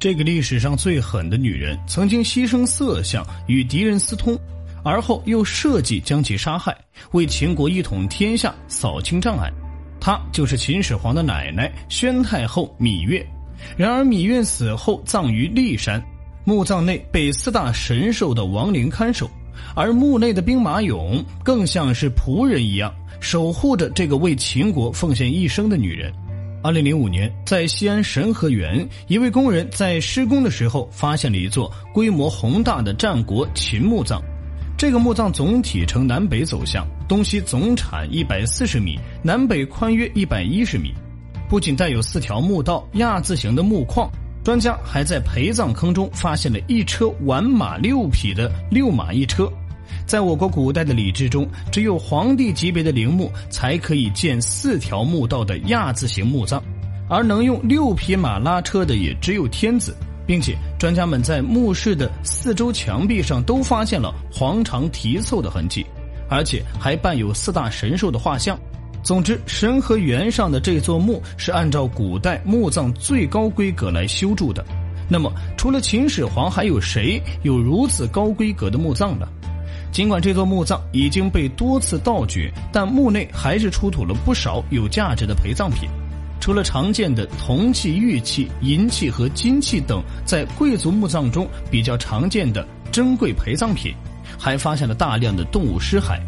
这个历史上最狠的女人，曾经牺牲色相与敌人私通，而后又设计将其杀害，为秦国一统天下扫清障碍。她就是秦始皇的奶奶宣太后芈月。然而芈月死后葬于骊山，墓葬内被四大神兽的亡灵看守，而墓内的兵马俑更像是仆人一样，守护着这个为秦国奉献一生的女人。二零零五年，在西安神和园，一位工人在施工的时候发现了一座规模宏大的战国秦墓葬。这个墓葬总体呈南北走向，东西总产一百四十米，南北宽约一百一十米。不仅带有四条墓道、亚字形的墓框，专家还在陪葬坑中发现了一车完马六匹的六马一车。在我国古代的礼制中，只有皇帝级别的陵墓才可以建四条墓道的亚字形墓葬，而能用六匹马拉车的也只有天子，并且专家们在墓室的四周墙壁上都发现了黄肠题凑的痕迹，而且还伴有四大神兽的画像。总之，神和园上的这座墓是按照古代墓葬最高规格来修筑的。那么，除了秦始皇，还有谁有如此高规格的墓葬呢？尽管这座墓葬已经被多次盗掘，但墓内还是出土了不少有价值的陪葬品。除了常见的铜器、玉器、银器和金器等在贵族墓葬中比较常见的珍贵陪葬品，还发现了大量的动物尸骸。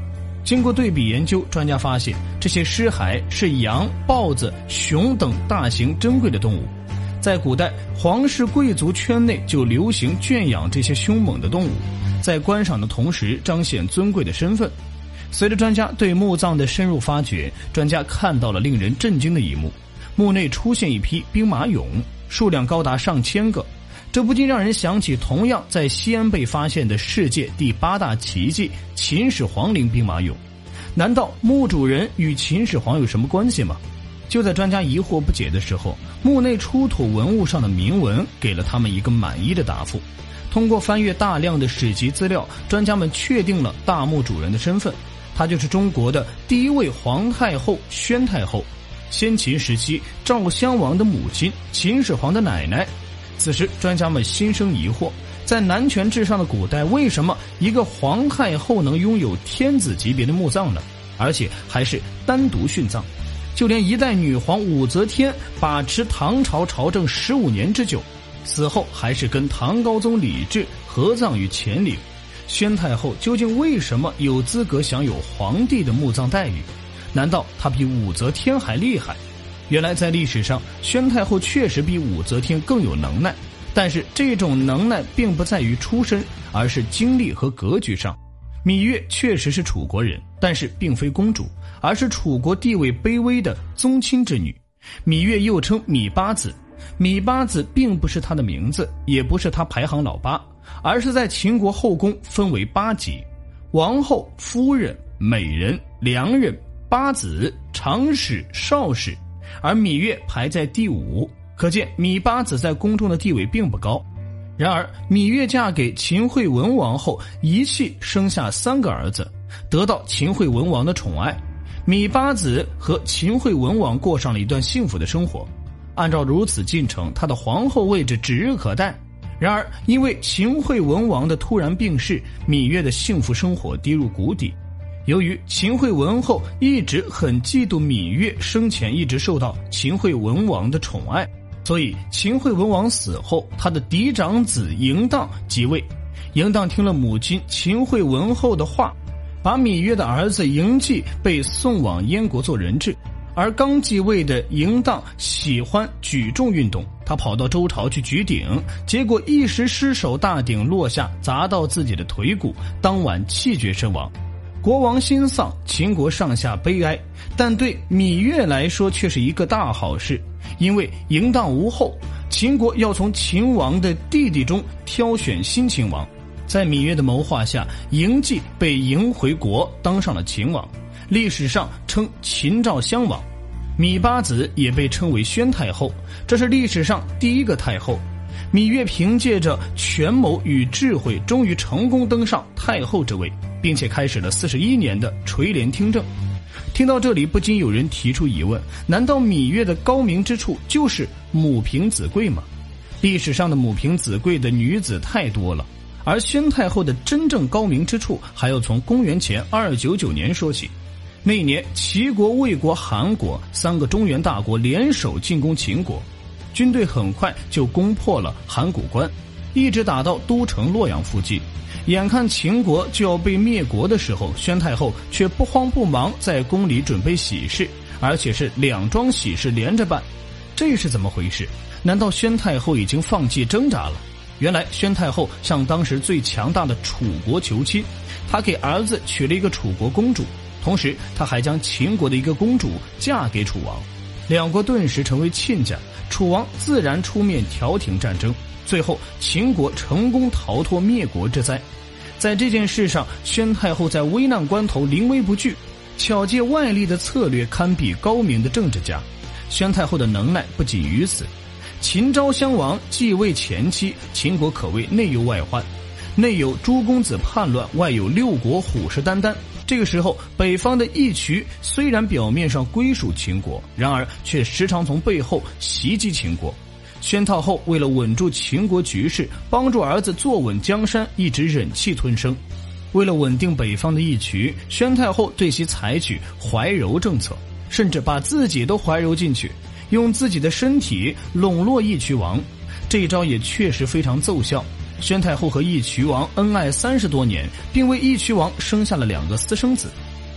经过对比研究，专家发现这些尸骸是羊、豹子、熊等大型珍贵的动物。在古代，皇室贵族圈内就流行圈养这些凶猛的动物。在观赏的同时，彰显尊贵的身份。随着专家对墓葬的深入发掘，专家看到了令人震惊的一幕：墓内出现一批兵马俑，数量高达上千个。这不禁让人想起同样在西安被发现的世界第八大奇迹——秦始皇陵兵马俑。难道墓主人与秦始皇有什么关系吗？就在专家疑惑不解的时候，墓内出土文物上的铭文给了他们一个满意的答复。通过翻阅大量的史籍资料，专家们确定了大墓主人的身份，她就是中国的第一位皇太后宣太后，先秦时期赵襄王的母亲，秦始皇的奶奶。此时，专家们心生疑惑：在男权至上的古代，为什么一个皇太后能拥有天子级别的墓葬呢？而且还是单独殉葬？就连一代女皇武则天把持唐朝朝政十五年之久。死后还是跟唐高宗李治合葬于乾陵，宣太后究竟为什么有资格享有皇帝的墓葬待遇？难道她比武则天还厉害？原来在历史上，宣太后确实比武则天更有能耐，但是这种能耐并不在于出身，而是经历和格局上。芈月确实是楚国人，但是并非公主，而是楚国地位卑微的宗亲之女。芈月又称芈八子。芈八子并不是他的名字，也不是他排行老八，而是在秦国后宫分为八级：王后、夫人、美人、良人、八子、长史、少史，而芈月排在第五。可见芈八子在宫中的地位并不高。然而，芈月嫁给秦惠文王后，一气生下三个儿子，得到秦惠文王的宠爱。芈八子和秦惠文王过上了一段幸福的生活。按照如此进程，他的皇后位置指日可待。然而，因为秦惠文王的突然病逝，芈月的幸福生活跌入谷底。由于秦惠文后一直很嫉妒芈月生前一直受到秦惠文王的宠爱，所以秦惠文王死后，他的嫡长子嬴荡即位。嬴荡听了母亲秦惠文后的话，把芈月的儿子嬴稷被送往燕国做人质。而刚继位的嬴荡喜欢举重运动，他跑到周朝去举鼎，结果一时失手，大鼎落下，砸到自己的腿骨，当晚气绝身亡。国王心丧，秦国上下悲哀。但对芈月来说却是一个大好事，因为嬴荡无后，秦国要从秦王的弟弟中挑选新秦王。在芈月的谋划下，嬴稷被迎回国，当上了秦王。历史上称秦赵襄王，芈八子也被称为宣太后，这是历史上第一个太后。芈月凭借着权谋与智慧，终于成功登上太后之位，并且开始了四十一年的垂帘听政。听到这里，不禁有人提出疑问：难道芈月的高明之处就是母凭子贵吗？历史上的母凭子贵的女子太多了，而宣太后的真正高明之处，还要从公元前二九九年说起。那年，齐国、魏国、韩国三个中原大国联手进攻秦国，军队很快就攻破了函谷关，一直打到都城洛阳附近。眼看秦国就要被灭国的时候，宣太后却不慌不忙在宫里准备喜事，而且是两桩喜事连着办。这是怎么回事？难道宣太后已经放弃挣扎了？原来，宣太后向当时最强大的楚国求亲，她给儿子娶了一个楚国公主。同时，她还将秦国的一个公主嫁给楚王，两国顿时成为亲家。楚王自然出面调停战争，最后秦国成功逃脱灭国之灾。在这件事上，宣太后在危难关头临危不惧，巧借外力的策略堪比高明的政治家。宣太后的能耐不仅于此，秦昭襄王继位前期，秦国可谓内忧外患，内有诸公子叛乱，外有六国虎视眈眈。这个时候，北方的义渠虽然表面上归属秦国，然而却时常从背后袭击秦国。宣太后为了稳住秦国局势，帮助儿子坐稳江山，一直忍气吞声。为了稳定北方的义渠，宣太后对其采取怀柔政策，甚至把自己都怀柔进去，用自己的身体笼络义渠王。这一招也确实非常奏效。宣太后和义渠王恩爱三十多年，并为义渠王生下了两个私生子。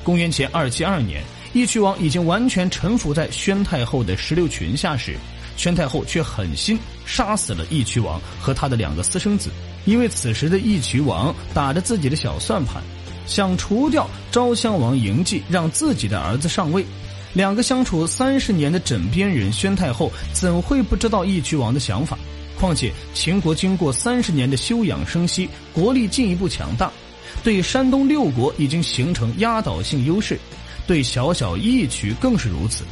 公元前二七二年，义渠王已经完全臣服在宣太后的石榴裙下时，宣太后却狠心杀死了义渠王和他的两个私生子。因为此时的义渠王打着自己的小算盘，想除掉昭襄王嬴稷，让自己的儿子上位。两个相处三十年的枕边人，宣太后怎会不知道义渠王的想法？况且秦国经过三十年的休养生息，国力进一步强大，对山东六国已经形成压倒性优势，对小小义渠更是如此。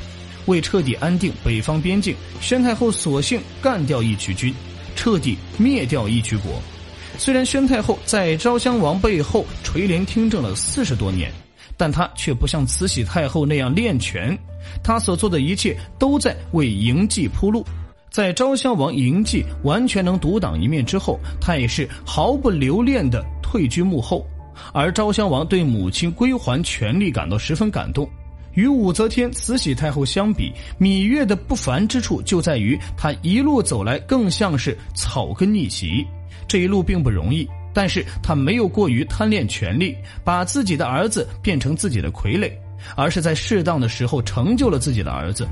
为彻底安定北方边境，宣太后索性干掉义渠军，彻底灭掉义渠国。虽然宣太后在昭襄王背后垂帘听政了四十多年，但她却不像慈禧太后那样练权，她所做的一切都在为嬴稷铺路。在昭襄王嬴稷完全能独当一面之后，他也是毫不留恋的退居幕后。而昭襄王对母亲归还权力感到十分感动。与武则天、慈禧太后相比，芈月的不凡之处就在于她一路走来更像是草根逆袭。这一路并不容易，但是她没有过于贪恋权力，把自己的儿子变成自己的傀儡，而是在适当的时候成就了自己的儿子。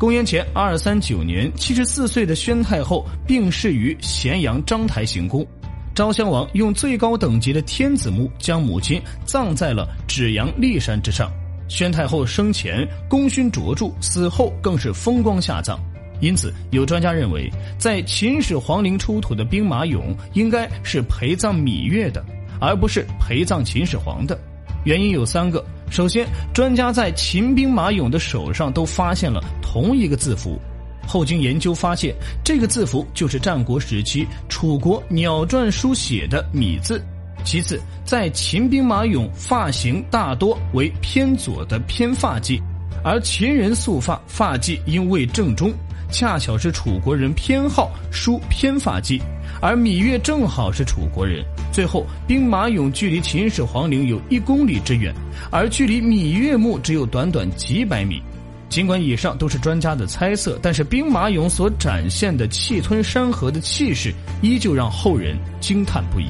公元前二三九年，七十四岁的宣太后病逝于咸阳章台行宫。昭襄王用最高等级的天子墓将母亲葬在了芷阳骊山之上。宣太后生前功勋卓著，死后更是风光下葬。因此，有专家认为，在秦始皇陵出土的兵马俑应该是陪葬芈月的，而不是陪葬秦始皇的。原因有三个。首先，专家在秦兵马俑的手上都发现了同一个字符，后经研究发现，这个字符就是战国时期楚国鸟篆书写的“米”字。其次，在秦兵马俑发型大多为偏左的偏发髻，而秦人束发发髻应为正中，恰巧是楚国人偏好梳偏发髻。而芈月正好是楚国人。最后，兵马俑距离秦始皇陵有一公里之远，而距离芈月墓只有短短几百米。尽管以上都是专家的猜测，但是兵马俑所展现的气吞山河的气势，依旧让后人惊叹不已。